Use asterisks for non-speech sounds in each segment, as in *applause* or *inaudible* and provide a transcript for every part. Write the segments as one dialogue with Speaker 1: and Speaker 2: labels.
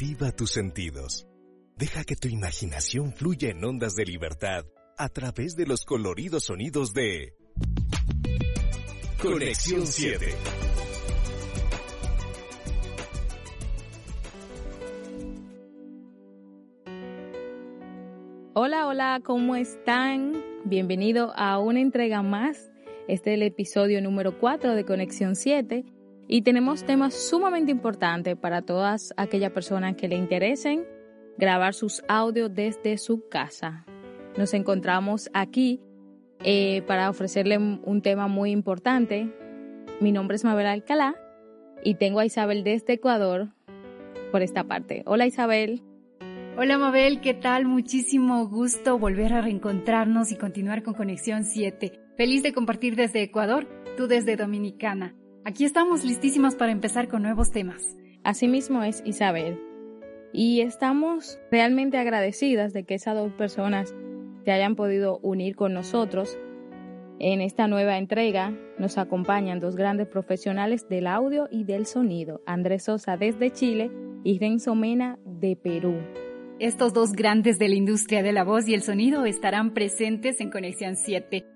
Speaker 1: Activa tus sentidos. Deja que tu imaginación fluya en ondas de libertad a través de los coloridos sonidos de Conexión 7.
Speaker 2: Hola, hola, ¿cómo están? Bienvenido a una entrega más. Este es el episodio número 4 de Conexión 7 y tenemos temas sumamente importantes para todas aquellas personas que le interesen grabar sus audios desde su casa. Nos encontramos aquí eh, para ofrecerle un tema muy importante. Mi nombre es Mabel Alcalá y tengo a Isabel desde Ecuador por esta parte. Hola Isabel.
Speaker 3: Hola Mabel, ¿qué tal? Muchísimo gusto volver a reencontrarnos y continuar con Conexión 7. Feliz de compartir desde Ecuador, tú desde Dominicana. Aquí estamos listísimas para empezar con nuevos temas.
Speaker 2: Asimismo es Isabel. Y estamos realmente agradecidas de que esas dos personas se hayan podido unir con nosotros. En esta nueva entrega nos acompañan dos grandes profesionales del audio y del sonido, Andrés Sosa desde Chile y Renzo Mena de Perú.
Speaker 3: Estos dos grandes de la industria de la voz y el sonido estarán presentes en Conexión 7.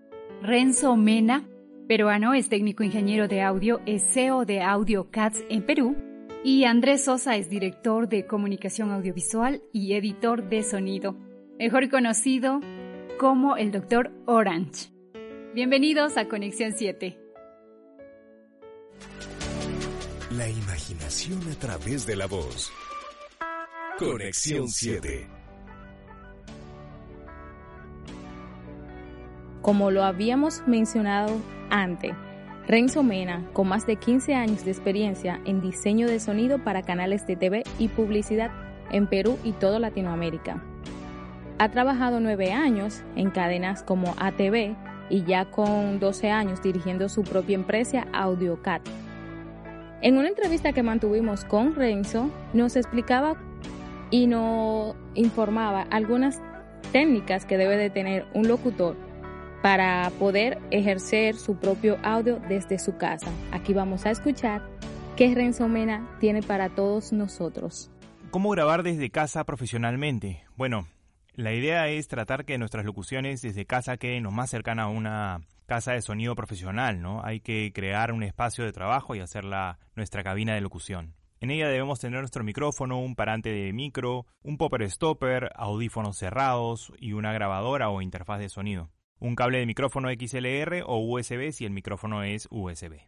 Speaker 3: Renzo Mena, peruano, es técnico ingeniero de audio, es CEO de Audio Cats en Perú. Y Andrés Sosa es director de comunicación audiovisual y editor de sonido, mejor conocido como el Dr. Orange. Bienvenidos a Conexión 7.
Speaker 1: La imaginación a través de la voz. Conexión 7.
Speaker 2: Como lo habíamos mencionado antes, Renzo Mena, con más de 15 años de experiencia en diseño de sonido para canales de TV y publicidad en Perú y toda Latinoamérica. Ha trabajado nueve años en cadenas como ATV y ya con 12 años dirigiendo su propia empresa AudioCat. En una entrevista que mantuvimos con Renzo, nos explicaba y nos informaba algunas técnicas que debe de tener un locutor para poder ejercer su propio audio desde su casa. Aquí vamos a escuchar qué Renzo Mena tiene para todos nosotros.
Speaker 4: ¿Cómo grabar desde casa profesionalmente? Bueno, la idea es tratar que nuestras locuciones desde casa queden lo más cercana a una casa de sonido profesional, ¿no? Hay que crear un espacio de trabajo y hacerla nuestra cabina de locución. En ella debemos tener nuestro micrófono, un parante de micro, un popper stopper, audífonos cerrados y una grabadora o interfaz de sonido. Un cable de micrófono XLR o USB si el micrófono es USB.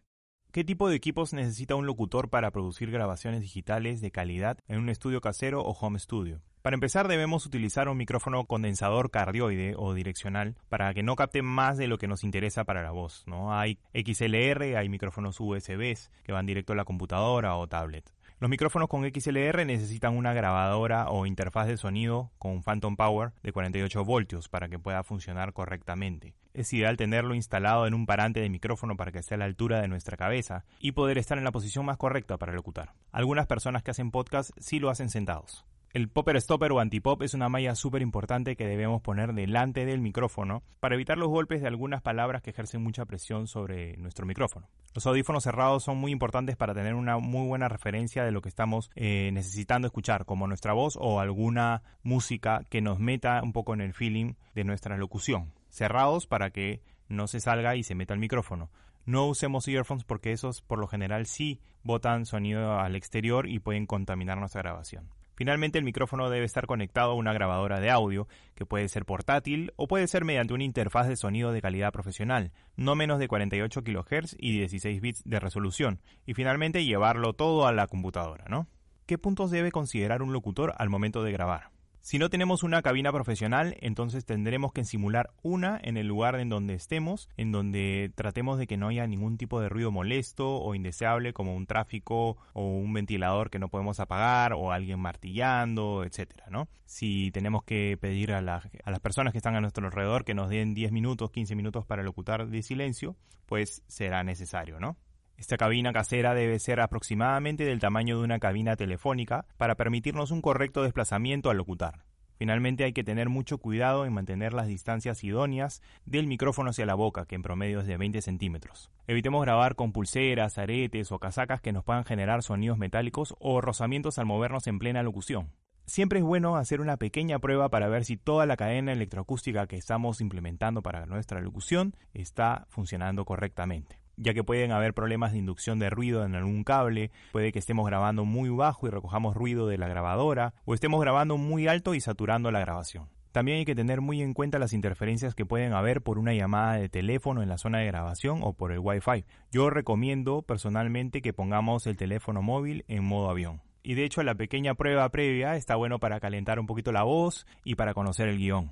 Speaker 4: ¿Qué tipo de equipos necesita un locutor para producir grabaciones digitales de calidad en un estudio casero o home studio? Para empezar debemos utilizar un micrófono condensador cardioide o direccional para que no capte más de lo que nos interesa para la voz. ¿no? Hay XLR, hay micrófonos USB que van directo a la computadora o tablet. Los micrófonos con XLR necesitan una grabadora o interfaz de sonido con Phantom Power de 48 voltios para que pueda funcionar correctamente. Es ideal tenerlo instalado en un parante de micrófono para que esté a la altura de nuestra cabeza y poder estar en la posición más correcta para locutar. Algunas personas que hacen podcast sí lo hacen sentados. El popper stopper o antipop es una malla súper importante que debemos poner delante del micrófono para evitar los golpes de algunas palabras que ejercen mucha presión sobre nuestro micrófono. Los audífonos cerrados son muy importantes para tener una muy buena referencia de lo que estamos eh, necesitando escuchar, como nuestra voz o alguna música que nos meta un poco en el feeling de nuestra locución. cerrados para que no se salga y se meta el micrófono. No usemos earphones porque esos por lo general sí botan sonido al exterior y pueden contaminar nuestra grabación. Finalmente, el micrófono debe estar conectado a una grabadora de audio, que puede ser portátil o puede ser mediante una interfaz de sonido de calidad profesional, no menos de 48 kHz y 16 bits de resolución, y finalmente llevarlo todo a la computadora, ¿no? ¿Qué puntos debe considerar un locutor al momento de grabar? Si no tenemos una cabina profesional, entonces tendremos que simular una en el lugar en donde estemos, en donde tratemos de que no haya ningún tipo de ruido molesto o indeseable como un tráfico o un ventilador que no podemos apagar o alguien martillando, etcétera, ¿no? Si tenemos que pedir a, a las personas que están a nuestro alrededor que nos den 10 minutos, 15 minutos para locutar de silencio, pues será necesario, ¿no? Esta cabina casera debe ser aproximadamente del tamaño de una cabina telefónica para permitirnos un correcto desplazamiento al locutar. Finalmente hay que tener mucho cuidado en mantener las distancias idóneas del micrófono hacia la boca, que en promedio es de 20 centímetros. Evitemos grabar con pulseras, aretes o casacas que nos puedan generar sonidos metálicos o rozamientos al movernos en plena locución. Siempre es bueno hacer una pequeña prueba para ver si toda la cadena electroacústica que estamos implementando para nuestra locución está funcionando correctamente ya que pueden haber problemas de inducción de ruido en algún cable, puede que estemos grabando muy bajo y recojamos ruido de la grabadora, o estemos grabando muy alto y saturando la grabación. También hay que tener muy en cuenta las interferencias que pueden haber por una llamada de teléfono en la zona de grabación o por el Wi-Fi. Yo recomiendo personalmente que pongamos el teléfono móvil en modo avión. Y de hecho la pequeña prueba previa está bueno para calentar un poquito la voz y para conocer el guion.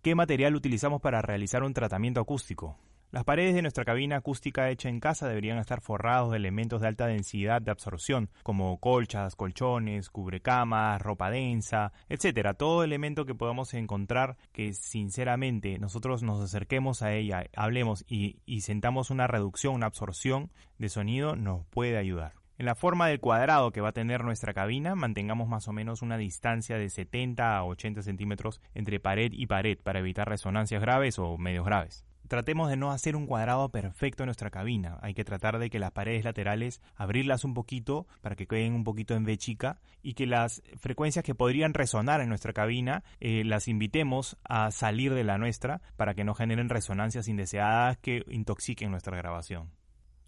Speaker 4: ¿Qué material utilizamos para realizar un tratamiento acústico? Las paredes de nuestra cabina acústica hecha en casa deberían estar forrados de elementos de alta densidad de absorción, como colchas, colchones, cubrecamas, ropa densa, etcétera. Todo elemento que podamos encontrar que sinceramente nosotros nos acerquemos a ella, hablemos y, y sentamos una reducción, una absorción de sonido, nos puede ayudar. En la forma del cuadrado que va a tener nuestra cabina, mantengamos más o menos una distancia de 70 a 80 centímetros entre pared y pared para evitar resonancias graves o medios graves. Tratemos de no hacer un cuadrado perfecto en nuestra cabina. Hay que tratar de que las paredes laterales abrirlas un poquito para que queden un poquito en V chica y que las frecuencias que podrían resonar en nuestra cabina eh, las invitemos a salir de la nuestra para que no generen resonancias indeseadas que intoxiquen nuestra grabación.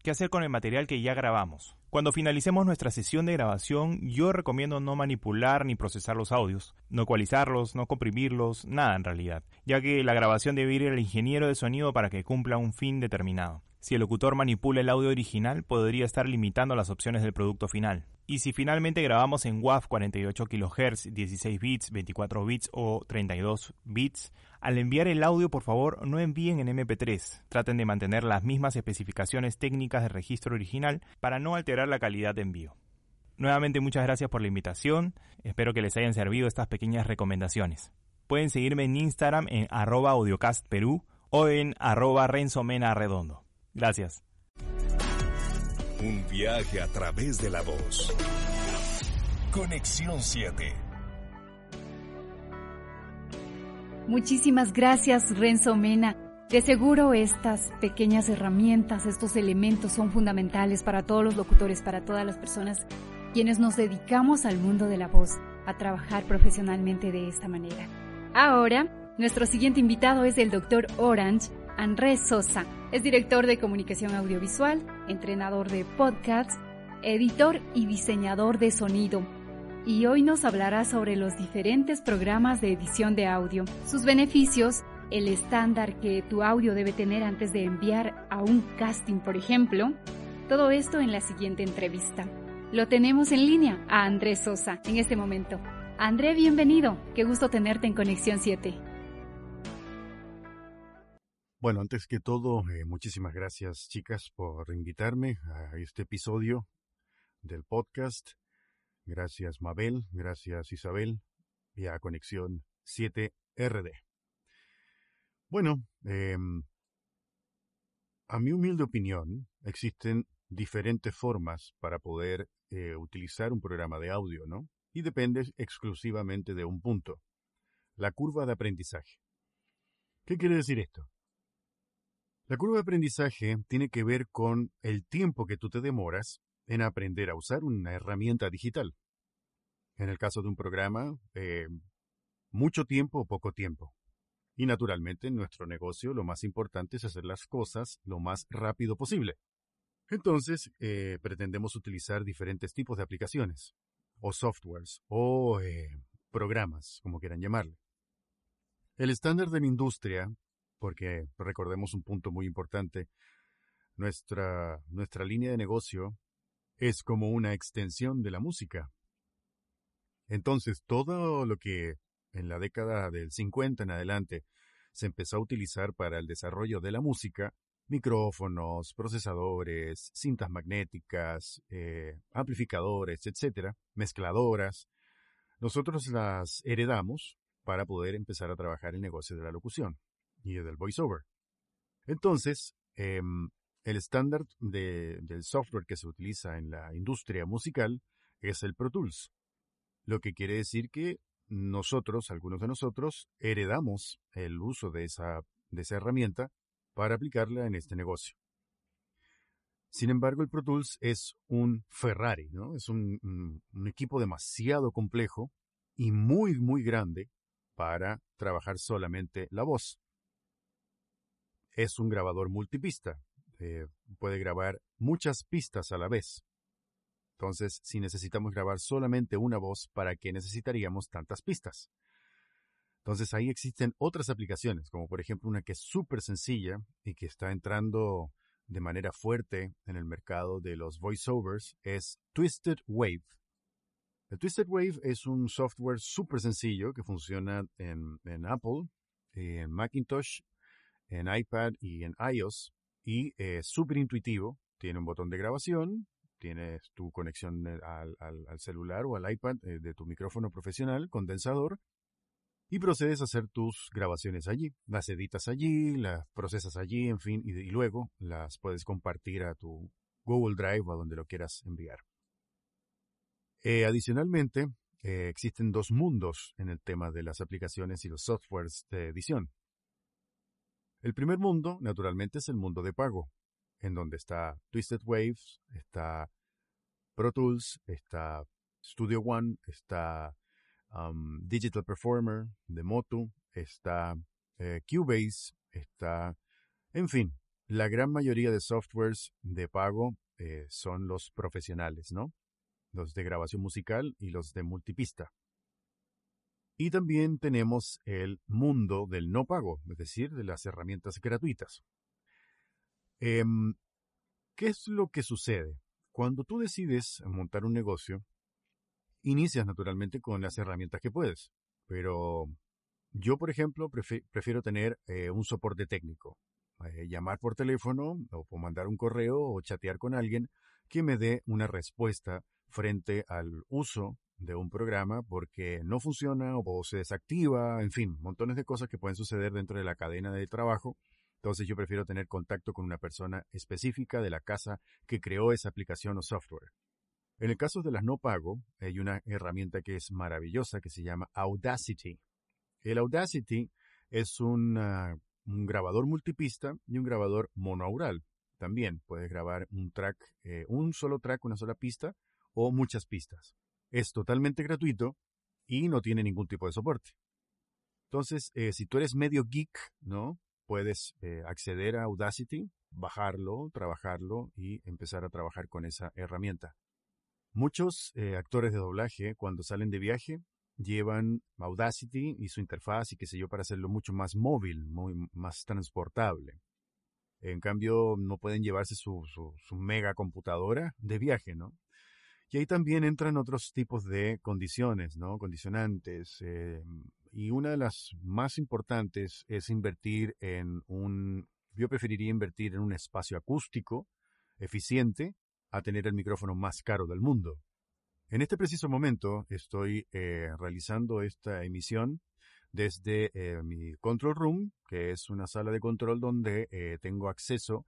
Speaker 4: ¿Qué hacer con el material que ya grabamos? Cuando finalicemos nuestra sesión de grabación, yo recomiendo no manipular ni procesar los audios, no ecualizarlos, no comprimirlos, nada en realidad, ya que la grabación debe ir al ingeniero de sonido para que cumpla un fin determinado. Si el locutor manipula el audio original, podría estar limitando las opciones del producto final. Y si finalmente grabamos en WAV 48 kHz, 16 bits, 24 bits o 32 bits, al enviar el audio por favor no envíen en MP3. Traten de mantener las mismas especificaciones técnicas de registro original para no alterar la calidad de envío. Nuevamente muchas gracias por la invitación, espero que les hayan servido estas pequeñas recomendaciones. Pueden seguirme en Instagram en arroba audiocastperú o en arroba redondo. Gracias.
Speaker 1: Un viaje a través de la voz. Conexión 7.
Speaker 3: Muchísimas gracias, Renzo Mena. De seguro estas pequeñas herramientas, estos elementos son fundamentales para todos los locutores, para todas las personas quienes nos dedicamos al mundo de la voz, a trabajar profesionalmente de esta manera. Ahora, nuestro siguiente invitado es el doctor Orange, Andrés Sosa. Es director de comunicación audiovisual, entrenador de podcasts, editor y diseñador de sonido. Y hoy nos hablará sobre los diferentes programas de edición de audio, sus beneficios, el estándar que tu audio debe tener antes de enviar a un casting, por ejemplo. Todo esto en la siguiente entrevista. Lo tenemos en línea a Andrés Sosa en este momento. André, bienvenido. Qué gusto tenerte en Conexión 7.
Speaker 5: Bueno, antes que todo, eh, muchísimas gracias chicas por invitarme a este episodio del podcast. Gracias Mabel, gracias Isabel y a Conexión 7RD. Bueno, em, a mi humilde opinión, existen diferentes formas para poder eh, utilizar un programa de audio, ¿no? Y depende exclusivamente de un punto, la curva de aprendizaje. ¿Qué quiere decir esto? La curva de aprendizaje tiene que ver con el tiempo que tú te demoras en aprender a usar una herramienta digital. En el caso de un programa, eh, mucho tiempo o poco tiempo. Y naturalmente en nuestro negocio lo más importante es hacer las cosas lo más rápido posible. Entonces, eh, pretendemos utilizar diferentes tipos de aplicaciones, o softwares, o eh, programas, como quieran llamarle. El estándar de la industria, porque recordemos un punto muy importante, nuestra, nuestra línea de negocio es como una extensión de la música. Entonces, todo lo que en la década del 50 en adelante se empezó a utilizar para el desarrollo de la música, micrófonos, procesadores, cintas magnéticas, eh, amplificadores, etcétera, mezcladoras, nosotros las heredamos para poder empezar a trabajar el negocio de la locución y del voiceover. Entonces, em, el estándar del software que se utiliza en la industria musical es el Pro Tools, lo que quiere decir que nosotros, algunos de nosotros, heredamos el uso de esa, de herramienta para aplicarla en este negocio. Sin embargo, el Pro Tools es un Ferrari, ¿no? Es un equipo demasiado complejo y muy, muy grande para trabajar solamente la voz. Es un grabador multipista, eh, puede grabar muchas pistas a la vez. Entonces, si necesitamos grabar solamente una voz, ¿para qué necesitaríamos tantas pistas? Entonces ahí existen otras aplicaciones, como por ejemplo una que es súper sencilla y que está entrando de manera fuerte en el mercado de los voiceovers, es Twisted Wave. El Twisted Wave es un software súper sencillo que funciona en, en Apple, en Macintosh, en iPad y en iOS y es súper intuitivo. Tiene un botón de grabación, tienes tu conexión al, celular o al iPad eh, de tu micrófono profesional, condensador, y procedes a hacer tus grabaciones allí. Las editas allí, las procesas allí, en fin, y, luego las puedes compartir a tu Google Drive o a donde lo quieras enviar. Eh, adicionalmente, eh, existen dos mundos en el tema de las aplicaciones y los softwares de edición. El primer mundo, naturalmente, es el mundo de pago, en donde está Twisted Waves, está Pro Tools, está Studio One, está um, Digital Performer de Motu, está eh, Cubase, está, en fin, la gran mayoría de softwares de pago eh, son los profesionales, ¿no? Los de grabación musical y los de multipista. Y también tenemos el mundo del no pago, es decir, de las herramientas gratuitas. Em, ¿Qué es lo que sucede? Cuando tú decides montar un negocio, inicias naturalmente con las herramientas que puedes, pero yo, por ejemplo, prefiero tener eh, un soporte técnico, eh, llamar por teléfono o mandar un correo o chatear con alguien que me dé una respuesta frente al uso de un programa porque no funciona o se desactiva, en fin, montones de cosas que pueden suceder dentro de la cadena de trabajo. Entonces yo prefiero tener contacto con una persona específica de la casa que creó esa aplicación o software. En el caso de las no pago, hay una herramienta que es maravillosa que se llama Audacity. El Audacity es un grabador multipista y un grabador monoaural. También puedes grabar un track, eh, un solo track, una sola pista o muchas pistas es totalmente gratuito y no tiene ningún tipo de soporte. Entonces, eh, si tú eres medio geek, ¿no? Puedes eh, acceder a Audacity, bajarlo, trabajarlo y empezar a trabajar con esa herramienta. Muchos eh, actores de doblaje, cuando salen de viaje, llevan Audacity y su interfaz y qué sé yo para hacerlo mucho más móvil, muy más transportable. En cambio, no pueden llevarse su, su, su mega computadora de viaje, ¿no? Y ahí también entran otros tipos de condiciones, ¿no? Condicionantes. Eh, y una de las más importantes es invertir en un, yo preferiría invertir en un espacio acústico eficiente a tener el micrófono más caro del mundo. En este preciso momento estoy eh, realizando esta emisión desde eh, mi control room, que es una sala de control donde tengo acceso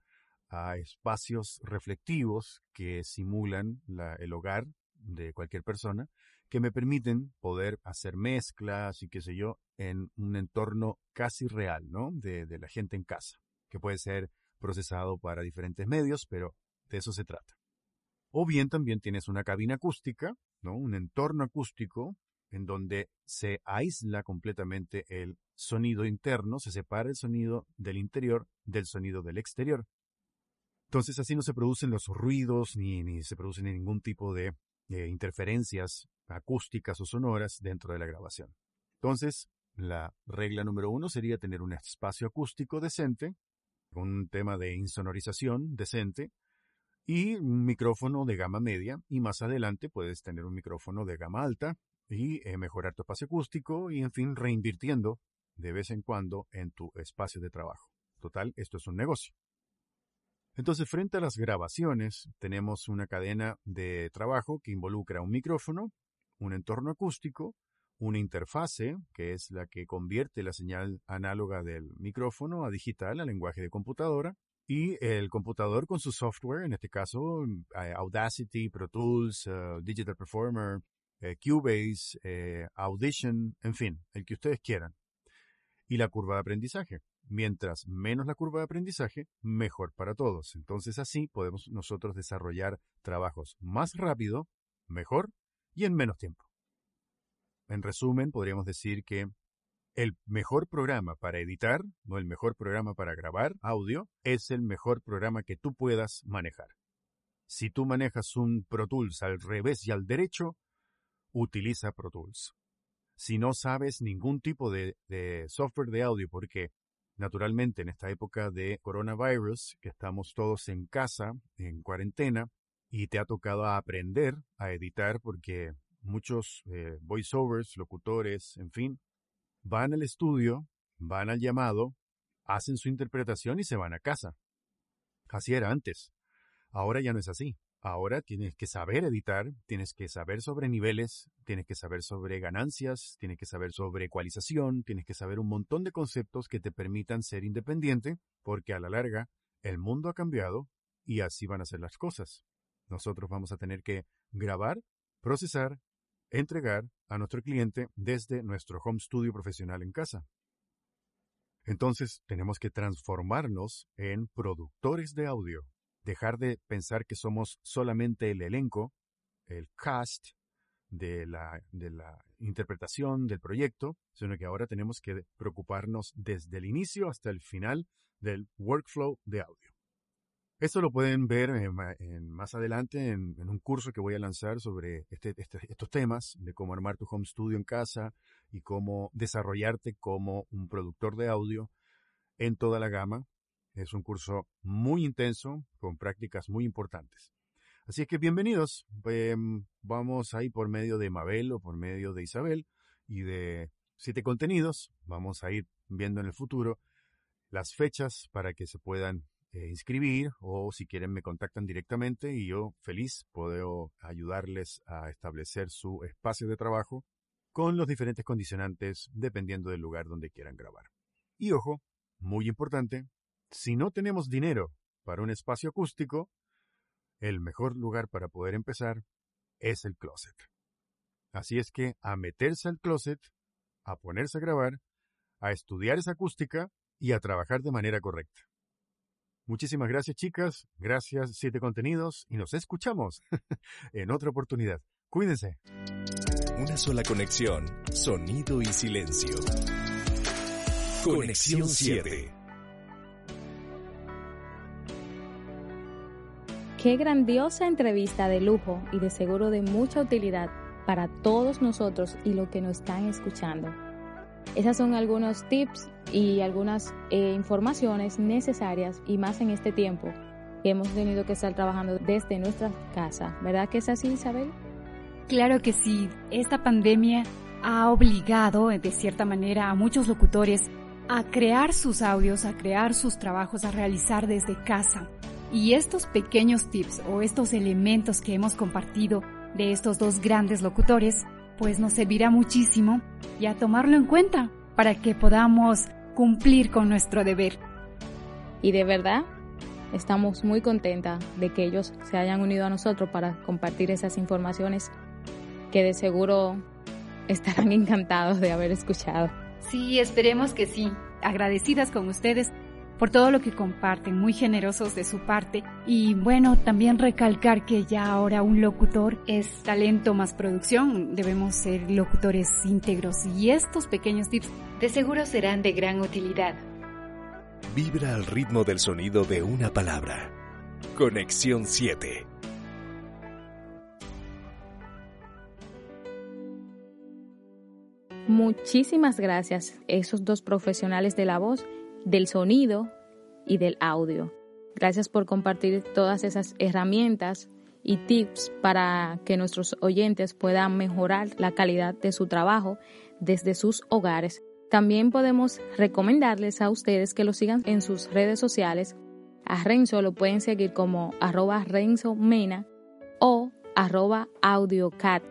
Speaker 5: a espacios reflectivos que simulan el hogar de cualquier persona, que me permiten poder hacer mezclas y qué sé yo, en un entorno casi real, ¿no? De, de la gente en casa, que puede ser procesado para diferentes medios, pero de eso se trata. O bien también tienes una cabina acústica, ¿no? Un entorno acústico en donde se aísla completamente el sonido interno, se separa el sonido del interior del sonido del exterior. Entonces así no se producen los ruidos ni, ni se producen ningún tipo de interferencias acústicas o sonoras dentro de la grabación. Entonces, la regla número uno sería tener un espacio acústico decente, un tema de insonorización decente, y un micrófono de gama media, y más adelante puedes tener un micrófono de gama alta y eh, mejorar tu espacio acústico y, en fin, reinvirtiendo de vez en cuando en tu espacio de trabajo. Total, esto es un negocio. Entonces, frente a las grabaciones, tenemos una cadena de trabajo que involucra un micrófono, un entorno acústico, una interfase, que es la que convierte la señal análoga del micrófono a digital, a lenguaje de computadora, y el computador con su software, en este caso eh, Audacity, Pro Tools, eh, Digital Performer, eh, Cubase, Audition, en fin, el que ustedes quieran. Y la curva de aprendizaje. Mientras menos la curva de aprendizaje, mejor para todos. Entonces así podemos nosotros desarrollar trabajos más rápido, mejor y en menos tiempo. En resumen, podríamos decir que el mejor programa para editar o el mejor programa para grabar audio es el mejor programa que tú puedas manejar. Si tú manejas un Pro Tools al revés y al derecho, utiliza Pro Tools. Si no sabes ningún tipo de, de software de audio porque Naturalmente, en esta época de coronavirus, que estamos todos en casa, en cuarentena, y te ha tocado aprender a editar porque muchos eh, voiceovers, locutores, en fin, van al estudio, van al llamado, hacen su interpretación y se van a casa. Así era antes. Ahora ya no es así. Ahora tienes que saber editar, tienes que saber sobre niveles, tienes que saber sobre ganancias, tienes que saber sobre ecualización, tienes que saber un montón de conceptos que te permitan ser independiente, porque a la larga el mundo ha cambiado y así van a ser las cosas. Nosotros vamos a tener que grabar, procesar, entregar a nuestro cliente desde nuestro home studio profesional en casa. Entonces tenemos que transformarnos en productores de audio dejar de pensar que somos solamente el elenco, el cast de la, de la interpretación del proyecto, sino que ahora tenemos que preocuparnos desde el inicio hasta el final del workflow de audio. Esto lo pueden ver en, más adelante en, un curso que voy a lanzar sobre este, este, estos temas de cómo armar tu home studio en casa y cómo desarrollarte como un productor de audio en toda la gama es un curso muy intenso, con prácticas muy importantes. Así que bienvenidos. Em, vamos ahí por medio de Mabel o por medio de Isabel y de siete contenidos. Vamos a ir viendo en el futuro las fechas para que se puedan eh, inscribir o si quieren me contactan directamente y yo feliz puedo ayudarles a establecer su espacio de trabajo con los diferentes condicionantes dependiendo del lugar donde quieran grabar. Y ojo, muy importante, si no tenemos dinero para un espacio acústico, el mejor lugar para poder empezar es el closet. Así es que a meterse al closet, a ponerse a grabar, a estudiar esa acústica y a trabajar de manera correcta. Muchísimas gracias chicas, gracias Siete Contenidos y nos escuchamos *laughs* en otra oportunidad. Cuídense.
Speaker 1: Una sola conexión, sonido y silencio. Conexión 7.
Speaker 2: Qué grandiosa entrevista de lujo y de seguro de mucha utilidad para todos nosotros y los que nos están escuchando. Esas son algunos tips y algunas eh, informaciones necesarias y más en este tiempo que hemos tenido que estar trabajando desde nuestra casa. ¿Verdad que es así, Isabel?
Speaker 3: Claro que sí. Esta pandemia ha obligado, de cierta manera, a muchos locutores a crear sus audios, a crear sus trabajos, a realizar desde casa. Y estos pequeños tips o estos elementos que hemos compartido de estos dos grandes locutores, pues nos servirá muchísimo y a tomarlo en cuenta para que podamos cumplir con nuestro deber.
Speaker 2: Y de verdad, estamos muy contentas de que ellos se hayan unido a nosotros para compartir esas informaciones que de seguro estarán *laughs* encantados de haber escuchado.
Speaker 3: Sí, esperemos que sí. Agradecidas con ustedes por todo lo que comparten, muy generosos de su parte. Y bueno, también recalcar que ya ahora un locutor es talento más producción, debemos ser locutores íntegros y estos pequeños tips de seguro serán de gran utilidad.
Speaker 1: Vibra al ritmo del sonido de una palabra. Conexión 7.
Speaker 2: Muchísimas gracias a esos dos profesionales de la voz, del sonido y del audio. Gracias por compartir todas esas herramientas y tips para que nuestros oyentes puedan mejorar la calidad de su trabajo desde sus hogares. También podemos recomendarles a ustedes que lo sigan en sus redes sociales. A Renzo lo pueden seguir como arroba Renzo Mena o arroba AudioCat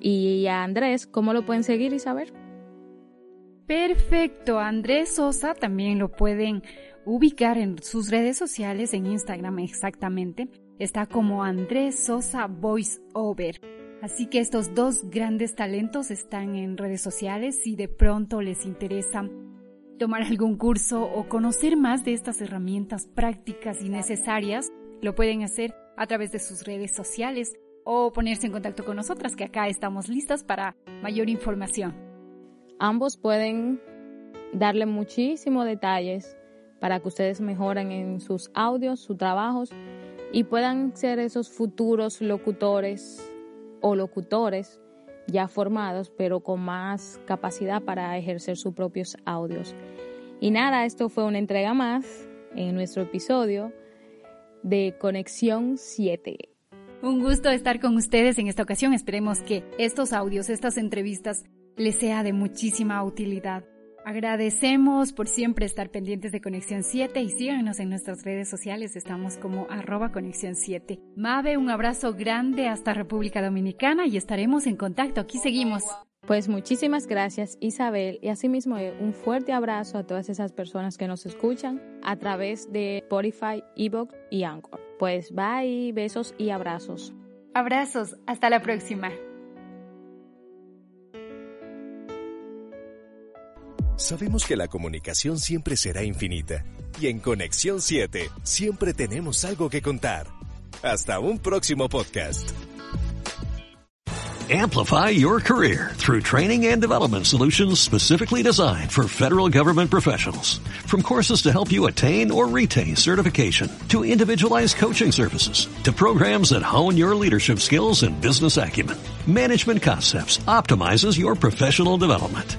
Speaker 2: y a Andrés, ¿cómo lo pueden seguir y saber?
Speaker 3: Perfecto, Andrés Sosa también lo pueden ubicar en sus redes sociales, en Instagram exactamente. Está como Andrés Sosa Voice Over. Así que estos dos grandes talentos están en redes sociales si de pronto les interesa tomar algún curso o conocer más de estas herramientas prácticas y necesarias, lo pueden hacer a través de sus redes sociales o ponerse en contacto con nosotras, que acá estamos listas para mayor información.
Speaker 2: Ambos pueden darle muchísimos detalles para que ustedes mejoren en sus audios, sus trabajos y puedan ser esos futuros locutores o locutores ya formados, pero con más capacidad para ejercer sus propios audios. Y nada, esto fue una entrega más en nuestro episodio de Conexión 7.
Speaker 3: Un gusto estar con ustedes en esta ocasión. Esperemos que estos audios, estas entrevistas, les sea de muchísima utilidad. Agradecemos por siempre estar pendientes de Conexión 7 y síganos en nuestras redes sociales. Estamos como arroba Conexión 7. Mabe, un abrazo grande hasta República Dominicana y estaremos en contacto. Aquí seguimos.
Speaker 2: Pues muchísimas gracias Isabel y asimismo eh, un fuerte abrazo a todas esas personas que nos escuchan a través de Spotify, Ebook y Anchor. Pues bye, besos y abrazos.
Speaker 3: Abrazos, hasta la próxima.
Speaker 1: Sabemos que la comunicación siempre será infinita y en Conexión 7 siempre tenemos algo que contar. Hasta un próximo podcast.
Speaker 6: Amplify your career through training and development solutions specifically designed for federal government professionals. From courses to help you attain or retain certification, to individualized coaching services, to programs that hone your leadership skills and business acumen, Management Concepts optimizes your professional development.